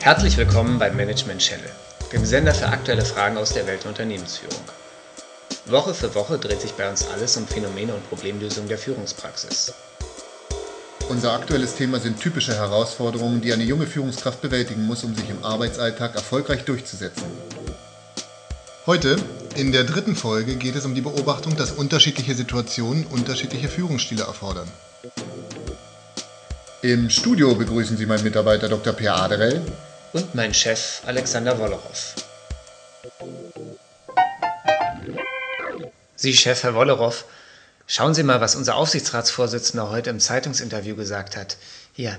Herzlich willkommen beim Management Channel, dem Sender für aktuelle Fragen aus der Welt der Unternehmensführung. Woche für Woche dreht sich bei uns alles um Phänomene und Problemlösungen der Führungspraxis. Unser aktuelles Thema sind typische Herausforderungen, die eine junge Führungskraft bewältigen muss, um sich im Arbeitsalltag erfolgreich durchzusetzen. Heute, in der dritten Folge, geht es um die Beobachtung, dass unterschiedliche Situationen unterschiedliche Führungsstile erfordern. Im Studio begrüßen Sie meinen Mitarbeiter Dr. Per Aderell und mein Chef Alexander Wollerow. Sie, Chef Herr Wollerow, schauen Sie mal, was unser Aufsichtsratsvorsitzender heute im Zeitungsinterview gesagt hat. Hier,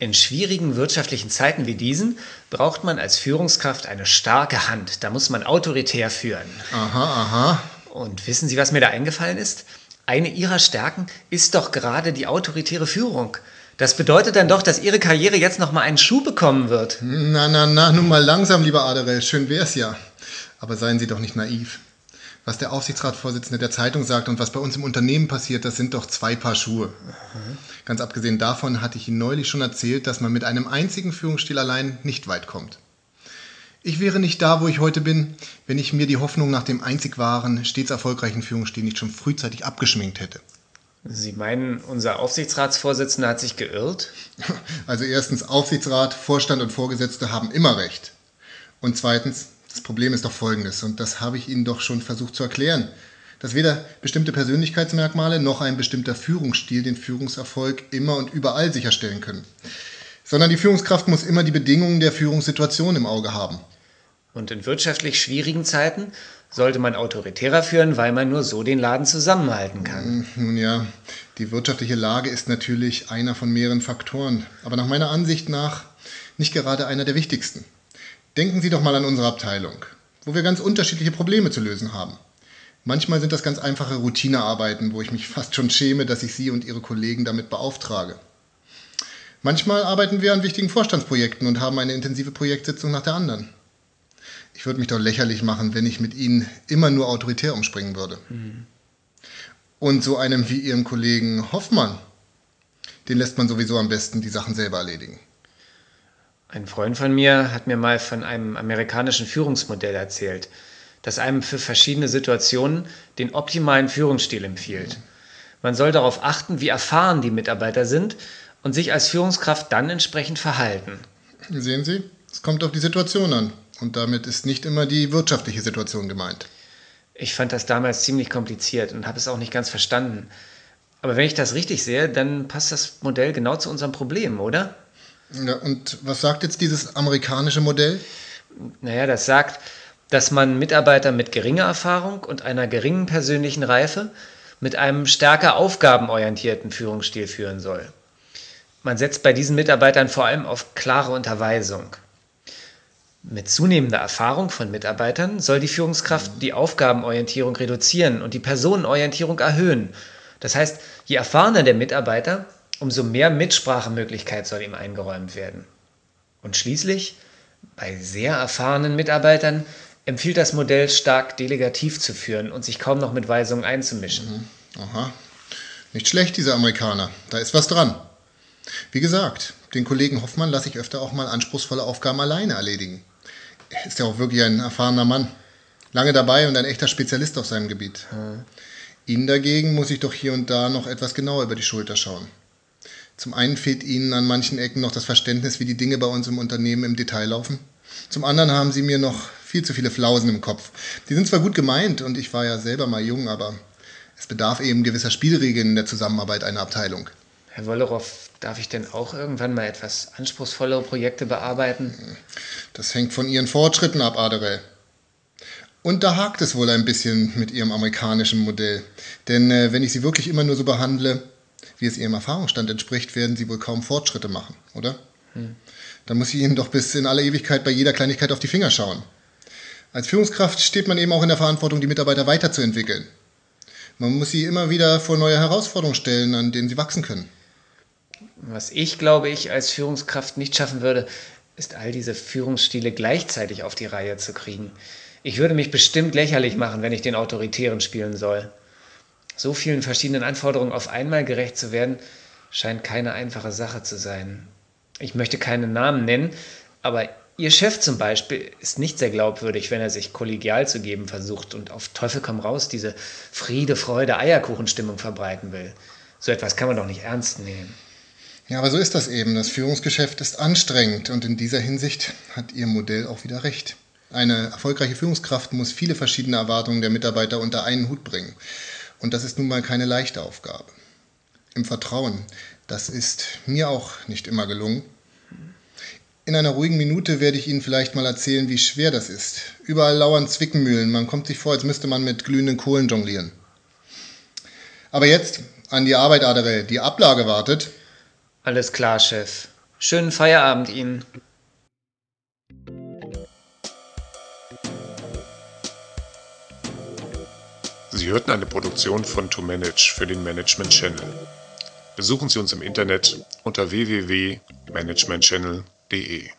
in schwierigen wirtschaftlichen Zeiten wie diesen braucht man als Führungskraft eine starke Hand. Da muss man autoritär führen. Aha, aha. Und wissen Sie, was mir da eingefallen ist? Eine Ihrer Stärken ist doch gerade die autoritäre Führung. Das bedeutet dann doch, dass Ihre Karriere jetzt noch mal einen Schuh bekommen wird. Na, na, na, nun mal langsam, lieber Aderell. Schön wär's ja. Aber seien Sie doch nicht naiv. Was der Aufsichtsratsvorsitzende der Zeitung sagt und was bei uns im Unternehmen passiert, das sind doch zwei Paar Schuhe. Mhm. Ganz abgesehen davon hatte ich Ihnen neulich schon erzählt, dass man mit einem einzigen Führungsstil allein nicht weit kommt. Ich wäre nicht da, wo ich heute bin, wenn ich mir die Hoffnung nach dem einzig wahren, stets erfolgreichen Führungsstil nicht schon frühzeitig abgeschminkt hätte. Sie meinen, unser Aufsichtsratsvorsitzender hat sich geirrt? Also erstens, Aufsichtsrat, Vorstand und Vorgesetzte haben immer recht. Und zweitens, das Problem ist doch folgendes, und das habe ich Ihnen doch schon versucht zu erklären, dass weder bestimmte Persönlichkeitsmerkmale noch ein bestimmter Führungsstil den Führungserfolg immer und überall sicherstellen können, sondern die Führungskraft muss immer die Bedingungen der Führungssituation im Auge haben. Und in wirtschaftlich schwierigen Zeiten sollte man autoritärer führen, weil man nur so den Laden zusammenhalten kann. Hm, nun ja, die wirtschaftliche Lage ist natürlich einer von mehreren Faktoren, aber nach meiner Ansicht nach nicht gerade einer der wichtigsten. Denken Sie doch mal an unsere Abteilung, wo wir ganz unterschiedliche Probleme zu lösen haben. Manchmal sind das ganz einfache Routinearbeiten, wo ich mich fast schon schäme, dass ich Sie und Ihre Kollegen damit beauftrage. Manchmal arbeiten wir an wichtigen Vorstandsprojekten und haben eine intensive Projektsitzung nach der anderen. Ich würde mich doch lächerlich machen, wenn ich mit ihnen immer nur autoritär umspringen würde. Mhm. Und so einem wie ihrem Kollegen Hoffmann, den lässt man sowieso am besten die Sachen selber erledigen. Ein Freund von mir hat mir mal von einem amerikanischen Führungsmodell erzählt, das einem für verschiedene Situationen den optimalen Führungsstil empfiehlt. Man soll darauf achten, wie erfahren die Mitarbeiter sind und sich als Führungskraft dann entsprechend verhalten. Sehen Sie, es kommt auf die Situation an. Und damit ist nicht immer die wirtschaftliche Situation gemeint. Ich fand das damals ziemlich kompliziert und habe es auch nicht ganz verstanden. Aber wenn ich das richtig sehe, dann passt das Modell genau zu unserem Problem, oder? Ja, und was sagt jetzt dieses amerikanische Modell? Naja, das sagt, dass man Mitarbeiter mit geringer Erfahrung und einer geringen persönlichen Reife mit einem stärker aufgabenorientierten Führungsstil führen soll. Man setzt bei diesen Mitarbeitern vor allem auf klare Unterweisung. Mit zunehmender Erfahrung von Mitarbeitern soll die Führungskraft die Aufgabenorientierung reduzieren und die Personenorientierung erhöhen. Das heißt, je erfahrener der Mitarbeiter, umso mehr Mitsprachemöglichkeit soll ihm eingeräumt werden. Und schließlich, bei sehr erfahrenen Mitarbeitern empfiehlt das Modell stark delegativ zu führen und sich kaum noch mit Weisungen einzumischen. Mhm. Aha. Nicht schlecht, diese Amerikaner. Da ist was dran. Wie gesagt, den Kollegen Hoffmann lasse ich öfter auch mal anspruchsvolle Aufgaben alleine erledigen. Er ist ja auch wirklich ein erfahrener Mann. Lange dabei und ein echter Spezialist auf seinem Gebiet. Hm. Ihnen dagegen muss ich doch hier und da noch etwas genauer über die Schulter schauen. Zum einen fehlt Ihnen an manchen Ecken noch das Verständnis, wie die Dinge bei uns im Unternehmen im Detail laufen. Zum anderen haben Sie mir noch viel zu viele Flausen im Kopf. Die sind zwar gut gemeint und ich war ja selber mal jung, aber es bedarf eben gewisser Spielregeln in der Zusammenarbeit einer Abteilung. Herr Wollerow, darf ich denn auch irgendwann mal etwas anspruchsvollere Projekte bearbeiten? Das hängt von Ihren Fortschritten ab, Aderell. Und da hakt es wohl ein bisschen mit Ihrem amerikanischen Modell. Denn äh, wenn ich Sie wirklich immer nur so behandle, wie es Ihrem Erfahrungsstand entspricht, werden Sie wohl kaum Fortschritte machen, oder? Hm. Dann muss ich Ihnen doch bis in alle Ewigkeit bei jeder Kleinigkeit auf die Finger schauen. Als Führungskraft steht man eben auch in der Verantwortung, die Mitarbeiter weiterzuentwickeln. Man muss sie immer wieder vor neue Herausforderungen stellen, an denen sie wachsen können. Was ich, glaube ich, als Führungskraft nicht schaffen würde, ist all diese Führungsstile gleichzeitig auf die Reihe zu kriegen. Ich würde mich bestimmt lächerlich machen, wenn ich den Autoritären spielen soll. So vielen verschiedenen Anforderungen auf einmal gerecht zu werden, scheint keine einfache Sache zu sein. Ich möchte keinen Namen nennen, aber Ihr Chef zum Beispiel ist nicht sehr glaubwürdig, wenn er sich kollegial zu geben versucht und auf Teufel komm raus diese Friede, Freude, Eierkuchenstimmung verbreiten will. So etwas kann man doch nicht ernst nehmen. Ja, aber so ist das eben. Das Führungsgeschäft ist anstrengend und in dieser Hinsicht hat Ihr Modell auch wieder recht. Eine erfolgreiche Führungskraft muss viele verschiedene Erwartungen der Mitarbeiter unter einen Hut bringen. Und das ist nun mal keine leichte Aufgabe. Im Vertrauen, das ist mir auch nicht immer gelungen. In einer ruhigen Minute werde ich Ihnen vielleicht mal erzählen, wie schwer das ist. Überall lauern Zwickmühlen, man kommt sich vor, als müsste man mit glühenden Kohlen jonglieren. Aber jetzt an die Arbeit, Adere, die Ablage wartet. Alles klar, Chef. Schönen Feierabend Ihnen. Sie hörten eine Produktion von To Manage für den Management Channel. Besuchen Sie uns im Internet unter www.managementchannel.de.